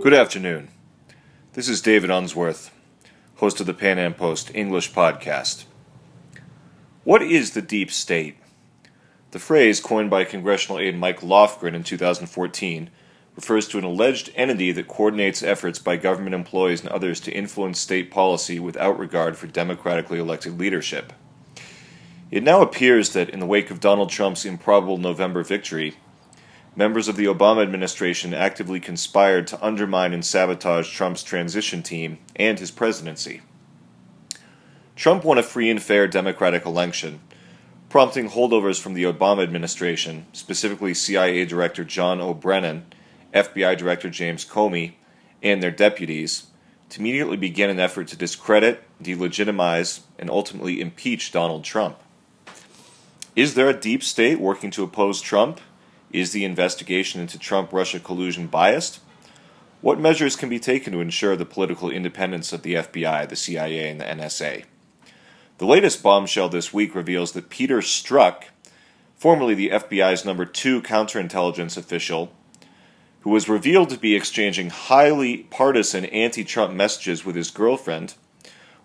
Good afternoon. This is David Unsworth, host of the Pan Am Post English podcast. What is the deep state? The phrase, coined by congressional aide Mike Lofgren in 2014, refers to an alleged entity that coordinates efforts by government employees and others to influence state policy without regard for democratically elected leadership. It now appears that, in the wake of Donald Trump's improbable November victory, members of the Obama administration actively conspired to undermine and sabotage Trump's transition team and his presidency. Trump won a free and fair Democratic election, prompting holdovers from the Obama administration, specifically CIA Director John O. Brennan, FBI Director James Comey, and their deputies, to immediately begin an effort to discredit, delegitimize, and ultimately impeach Donald Trump. Is there a deep state working to oppose Trump? Is the investigation into Trump Russia collusion biased? What measures can be taken to ensure the political independence of the FBI, the CIA, and the NSA? The latest bombshell this week reveals that Peter Strzok, formerly the FBI's number two counterintelligence official, who was revealed to be exchanging highly partisan anti Trump messages with his girlfriend,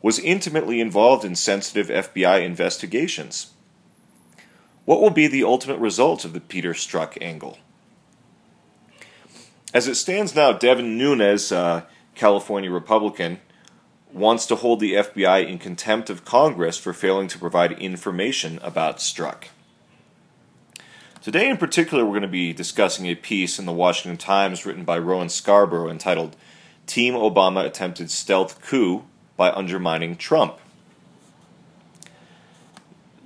was intimately involved in sensitive FBI investigations. What will be the ultimate result of the Peter Strzok angle? As it stands now, Devin Nunes, uh, California Republican, wants to hold the FBI in contempt of Congress for failing to provide information about Strzok. Today, in particular, we're going to be discussing a piece in the Washington Times written by Rowan Scarborough entitled Team Obama Attempted Stealth Coup by Undermining Trump.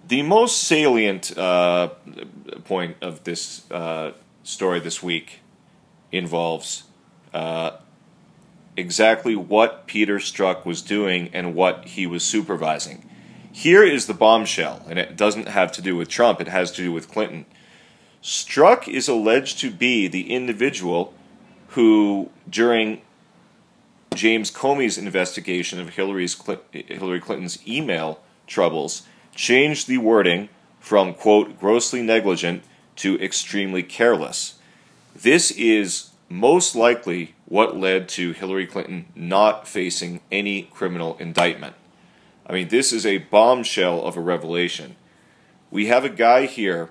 The most salient uh, point of this uh, story this week involves uh, exactly what Peter Strzok was doing and what he was supervising. Here is the bombshell, and it doesn't have to do with Trump, it has to do with Clinton. Strzok is alleged to be the individual who, during James Comey's investigation of Hillary's, Hillary Clinton's email troubles, changed the wording from, quote, grossly negligent to extremely careless. This is most likely what led to Hillary Clinton not facing any criminal indictment. I mean, this is a bombshell of a revelation. We have a guy here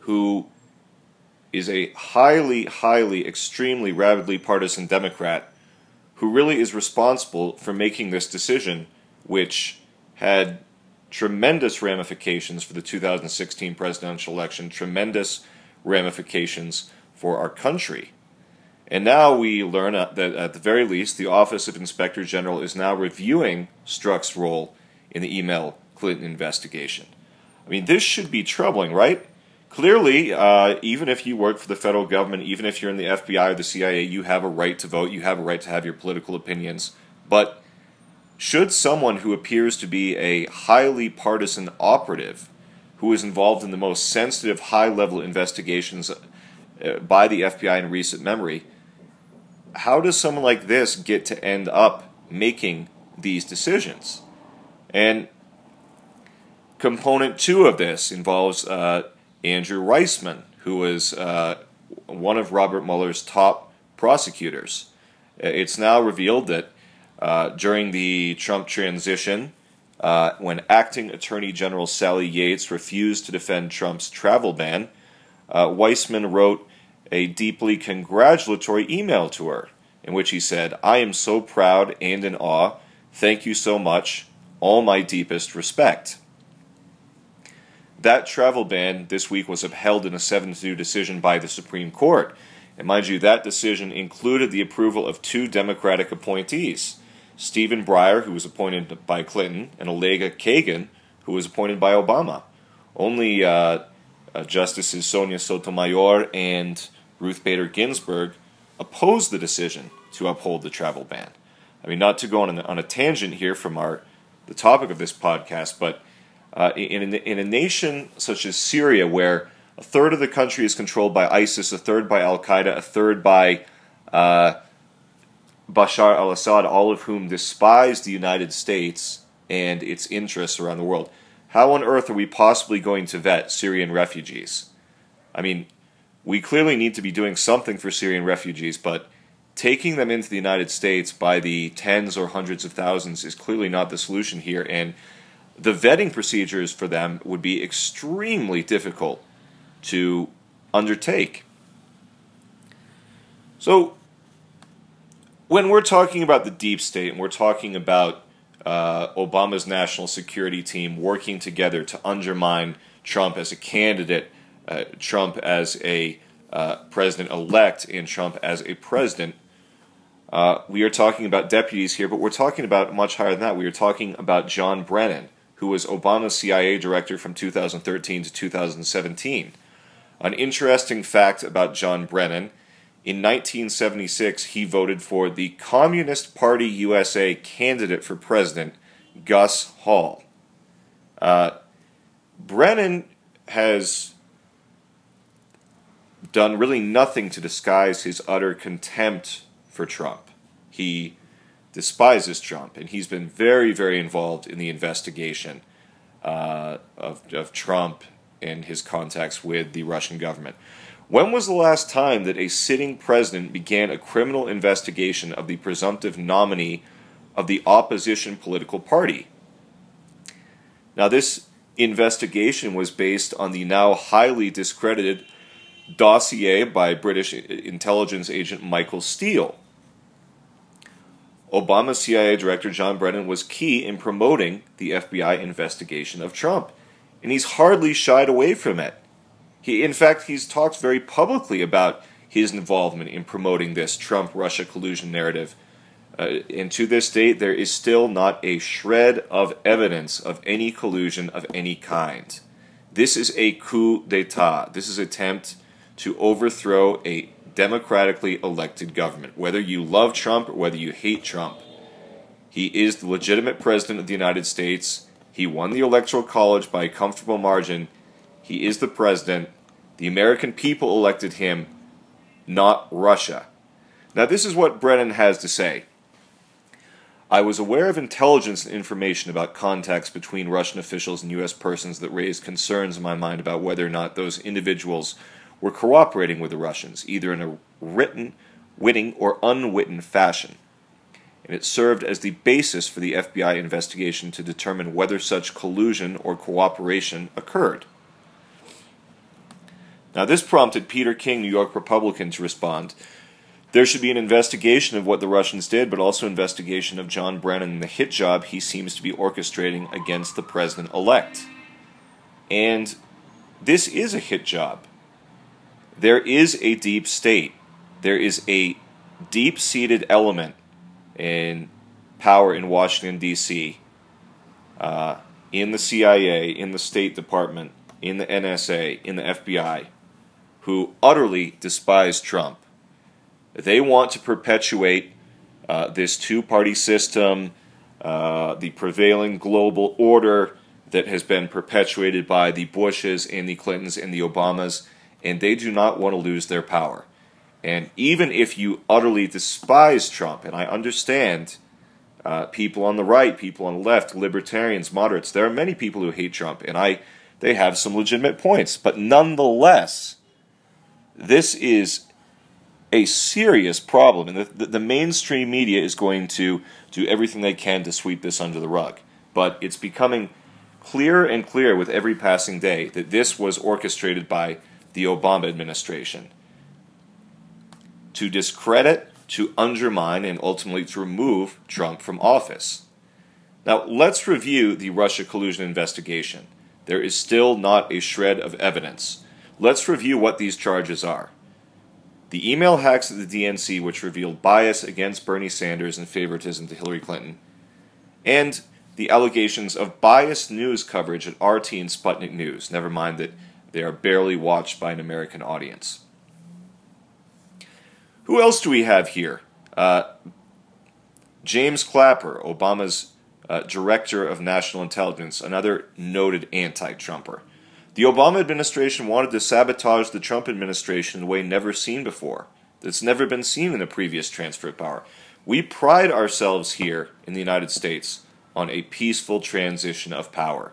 who is a highly, highly, extremely, rabidly partisan Democrat who really is responsible for making this decision, which had tremendous ramifications for the 2016 presidential election, tremendous ramifications for our country. And now we learn that at the very least, the Office of Inspector General is now reviewing Strzok's role in the email Clinton investigation. I mean, this should be troubling, right? Clearly, uh, even if you work for the federal government, even if you're in the FBI or the CIA, you have a right to vote, you have a right to have your political opinions. But should someone who appears to be a highly partisan operative, who is involved in the most sensitive high level investigations uh, by the FBI in recent memory, how does someone like this get to end up making these decisions? And component two of this involves uh, Andrew Weissmann, who was uh, one of Robert Mueller's top prosecutors. Uh, it's now revealed that uh, during the Trump transition, uh, when acting Attorney General Sally Yates refused to defend Trump's travel ban, uh, Weissmann wrote a deeply congratulatory email to her in which he said, I am so proud and in awe. Thank you so much. All my deepest respect. That travel ban this week was upheld in a 7 2 decision by the Supreme Court. And mind you, that decision included the approval of two Democratic appointees. Stephen Breyer, who was appointed by Clinton, and Elena Kagan, who was appointed by Obama. Only uh, uh, Justices Sonia Sotomayor and Ruth Bader Ginsburg opposed the decision to uphold the travel ban. I mean, not to go on, on a tangent here from our the topic of this podcast, but uh, in, in a nation such as Syria, where a third of the country is controlled by ISIS, a third by Al Qaeda, a third by uh, Bashar al Assad, all of whom despise the United States and its interests around the world. How on earth are we possibly going to vet Syrian refugees? I mean, we clearly need to be doing something for Syrian refugees, but taking them into the United States by the tens or hundreds of thousands is clearly not the solution here, and the vetting procedures for them would be extremely difficult to undertake. So, when we're talking about the deep state and we're talking about uh, Obama's national security team working together to undermine Trump as a candidate, uh, Trump as a uh, president elect, and Trump as a president, uh, we are talking about deputies here, but we're talking about much higher than that. We are talking about John Brennan, who was Obama's CIA director from 2013 to 2017. An interesting fact about John Brennan in 1976, he voted for the Communist Party USA candidate for president, Gus Hall. Uh, Brennan has done really nothing to disguise his utter contempt for Trump. He despises Trump, and he's been very, very involved in the investigation uh, of, of Trump and his contacts with the Russian government. When was the last time that a sitting president began a criminal investigation of the presumptive nominee of the opposition political party? Now, this investigation was based on the now highly discredited dossier by British intelligence agent Michael Steele. Obama's CIA Director John Brennan was key in promoting the FBI investigation of Trump, and he's hardly shied away from it. He, in fact, he's talked very publicly about his involvement in promoting this Trump Russia collusion narrative. Uh, and to this date, there is still not a shred of evidence of any collusion of any kind. This is a coup d'etat. This is an attempt to overthrow a democratically elected government. Whether you love Trump or whether you hate Trump, he is the legitimate president of the United States. He won the Electoral College by a comfortable margin he is the president. The American people elected him, not Russia. Now, this is what Brennan has to say. I was aware of intelligence and information about contacts between Russian officials and U.S. persons that raised concerns in my mind about whether or not those individuals were cooperating with the Russians, either in a written, witting, or unwitting fashion. And it served as the basis for the FBI investigation to determine whether such collusion or cooperation occurred. Now, this prompted Peter King, New York Republican, to respond. There should be an investigation of what the Russians did, but also investigation of John Brennan and the hit job he seems to be orchestrating against the president elect. And this is a hit job. There is a deep state. There is a deep seated element in power in Washington, D.C., uh, in the CIA, in the State Department, in the NSA, in the FBI who utterly despise Trump. They want to perpetuate uh, this two party system, uh, the prevailing global order that has been perpetuated by the Bushes and the Clintons and the Obamas, and they do not want to lose their power. And even if you utterly despise Trump, and I understand uh, people on the right, people on the left, libertarians, moderates, there are many people who hate Trump, and I they have some legitimate points, but nonetheless, this is a serious problem, and the, the, mainstream media is going to do everything they can to sweep this under the rug. But it's becoming clearer and clearer with every passing day that this was orchestrated by the Obama administration to discredit, to undermine, and ultimately to remove Trump from office. Now, let's review the Russia collusion investigation. There is still not a shred of evidence. Let's review what these charges are. The email hacks at the DNC, which revealed bias against Bernie Sanders and favoritism to Hillary Clinton, and the allegations of biased news coverage at RT and Sputnik News, never mind that they are barely watched by an American audience. Who else do we have here? Uh, James Clapper, Obama's uh, Director of National Intelligence, another noted anti Trumper. The Obama administration wanted to sabotage the Trump administration in a way never seen before. That's never been seen in a previous transfer of power. We pride ourselves here in the United States on a peaceful transition of power.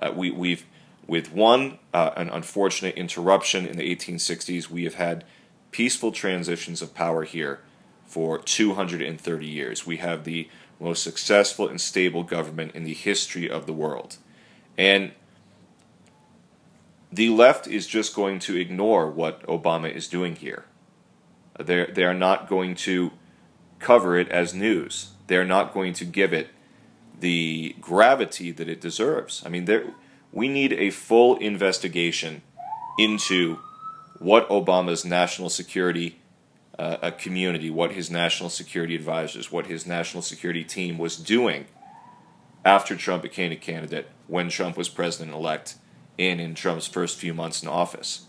Uh, we, we've, with one uh, an unfortunate interruption in the 1860s, we have had peaceful transitions of power here for 230 years. We have the most successful and stable government in the history of the world. And the left is just going to ignore what Obama is doing here. They're, they are not going to cover it as news. They're not going to give it the gravity that it deserves. I mean, there, we need a full investigation into what Obama's national security uh, a community, what his national security advisors, what his national security team was doing after Trump became a candidate, when Trump was president elect, and in Trump's first few months in office.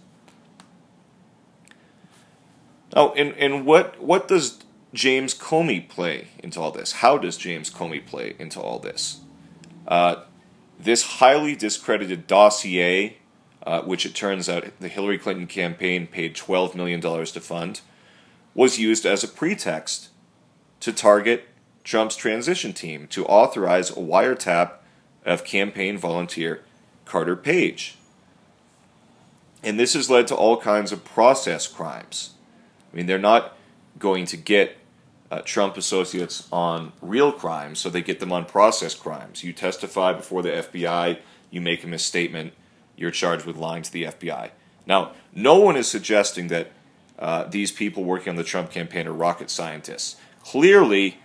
Oh, and, and what what does James Comey play into all this? How does James Comey play into all this? Uh, this highly discredited dossier, uh, which it turns out the Hillary Clinton campaign paid $12 million to fund, was used as a pretext to target Trump's transition team to authorize a wiretap of campaign volunteer Carter Page. And this has led to all kinds of process crimes. I mean, they're not going to get uh, Trump associates on real crimes, so they get them on process crimes. You testify before the FBI, you make a misstatement, you're charged with lying to the FBI. Now, no one is suggesting that uh, these people working on the Trump campaign are rocket scientists. Clearly,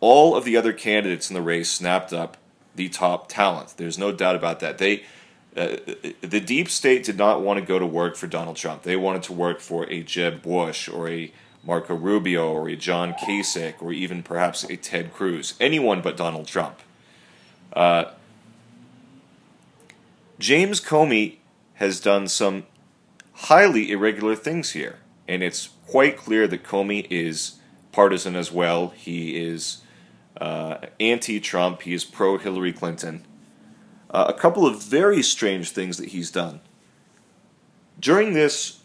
all of the other candidates in the race snapped up the top talent. There's no doubt about that. They, uh, the deep state did not want to go to work for Donald Trump. They wanted to work for a Jeb Bush or a Marco Rubio or a John Kasich or even perhaps a Ted Cruz. Anyone but Donald Trump. Uh, James Comey has done some highly irregular things here and it's quite clear that Comey is partisan as well. He is uh, anti-Trump. He is pro-Hillary Clinton. Uh, a couple of very strange things that he's done during this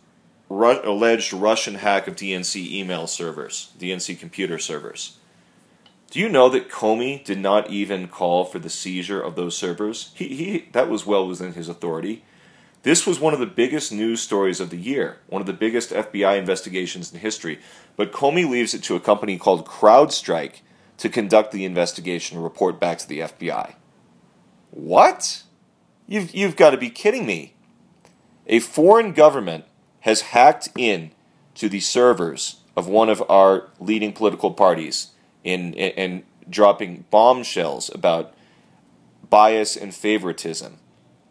ru- alleged Russian hack of DNC email servers, DNC computer servers. Do you know that Comey did not even call for the seizure of those servers? He, he that was well within his authority. This was one of the biggest news stories of the year, one of the biggest FBI investigations in history. But Comey leaves it to a company called CrowdStrike to conduct the investigation and report back to the FBI. What? You've, you've got to be kidding me. A foreign government has hacked in to the servers of one of our leading political parties in, in, in dropping bombshells about bias and favoritism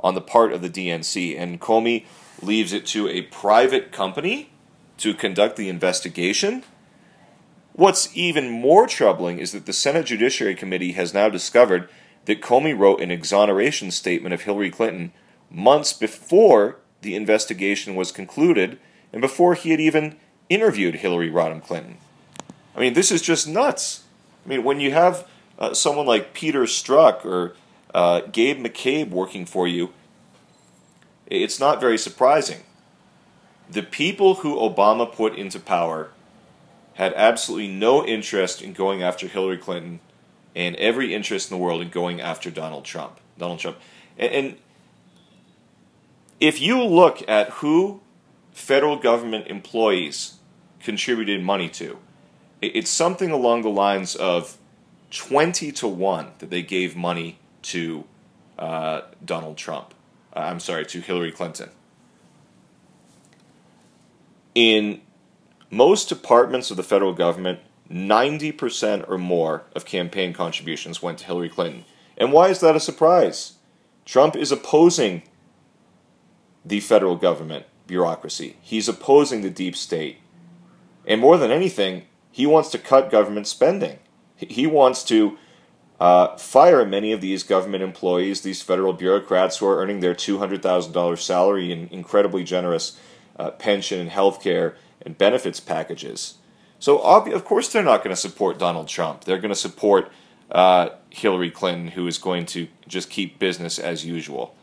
on the part of the DNC, and Comey leaves it to a private company to conduct the investigation. What's even more troubling is that the Senate Judiciary Committee has now discovered that Comey wrote an exoneration statement of Hillary Clinton months before the investigation was concluded and before he had even interviewed Hillary Rodham Clinton. I mean, this is just nuts. I mean, when you have uh, someone like Peter Strzok or uh, Gabe McCabe working for you, it's not very surprising. The people who Obama put into power had absolutely no interest in going after Hillary Clinton and every interest in the world in going after Donald Trump. Donald Trump. And, and if you look at who federal government employees contributed money to, it's something along the lines of 20 to 1 that they gave money to uh, Donald Trump. Uh, I'm sorry, to Hillary Clinton. In most departments of the federal government, 90% or more of campaign contributions went to Hillary Clinton. And why is that a surprise? Trump is opposing the federal government bureaucracy. He's opposing the deep state. And more than anything, he wants to cut government spending. He wants to uh, fire many of these government employees, these federal bureaucrats who are earning their $200,000 salary and incredibly generous uh, pension and health care and benefits packages. So, ob- of course, they're not going to support Donald Trump. They're going to support uh, Hillary Clinton, who is going to just keep business as usual.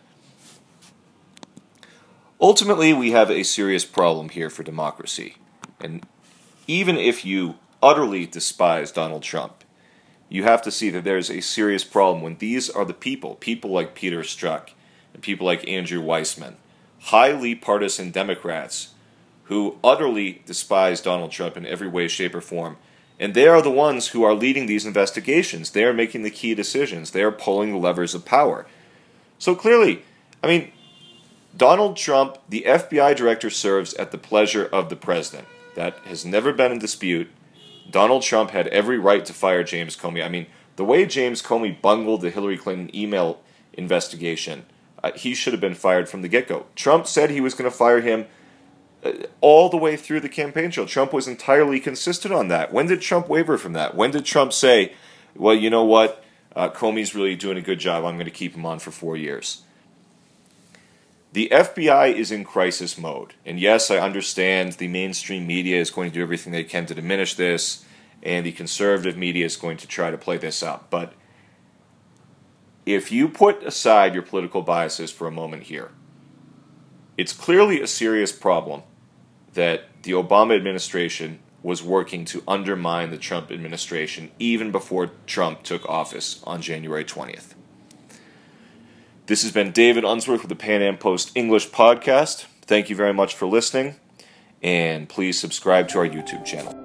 Ultimately, we have a serious problem here for democracy. And even if you utterly despise Donald Trump, you have to see that there's a serious problem when these are the people, people like Peter Strzok and people like Andrew Weissmann, highly partisan Democrats who utterly despise Donald Trump in every way, shape, or form, And they are the ones who are leading these investigations. They are making the key decisions. They are pulling the levers of power. So clearly, I mean, Donald Trump, the FBI director, serves at the pleasure of the president. That has never been in dispute. Donald Trump had every right to fire James Comey. I mean, the way James Comey bungled the Hillary Clinton email investigation, uh, he should have been fired from the get go. Trump said he was going to fire him all the way through the campaign trail. Trump was entirely consistent on that. When did Trump waver from that? When did Trump say, well, you know what? Uh, Comey's really doing a good job. I'm going to keep him on for four years. The FBI is in crisis mode. And yes, I understand the mainstream media is going to do everything they can to diminish this, and the conservative media is going to try to play this up. But if you put aside your political biases for a moment here, it's clearly a serious problem that the Obama administration was working to undermine the Trump administration even before Trump took office on January 20th. This has been David Unsworth with the Pan Am Post English podcast. Thank you very much for listening, and please subscribe to our YouTube channel.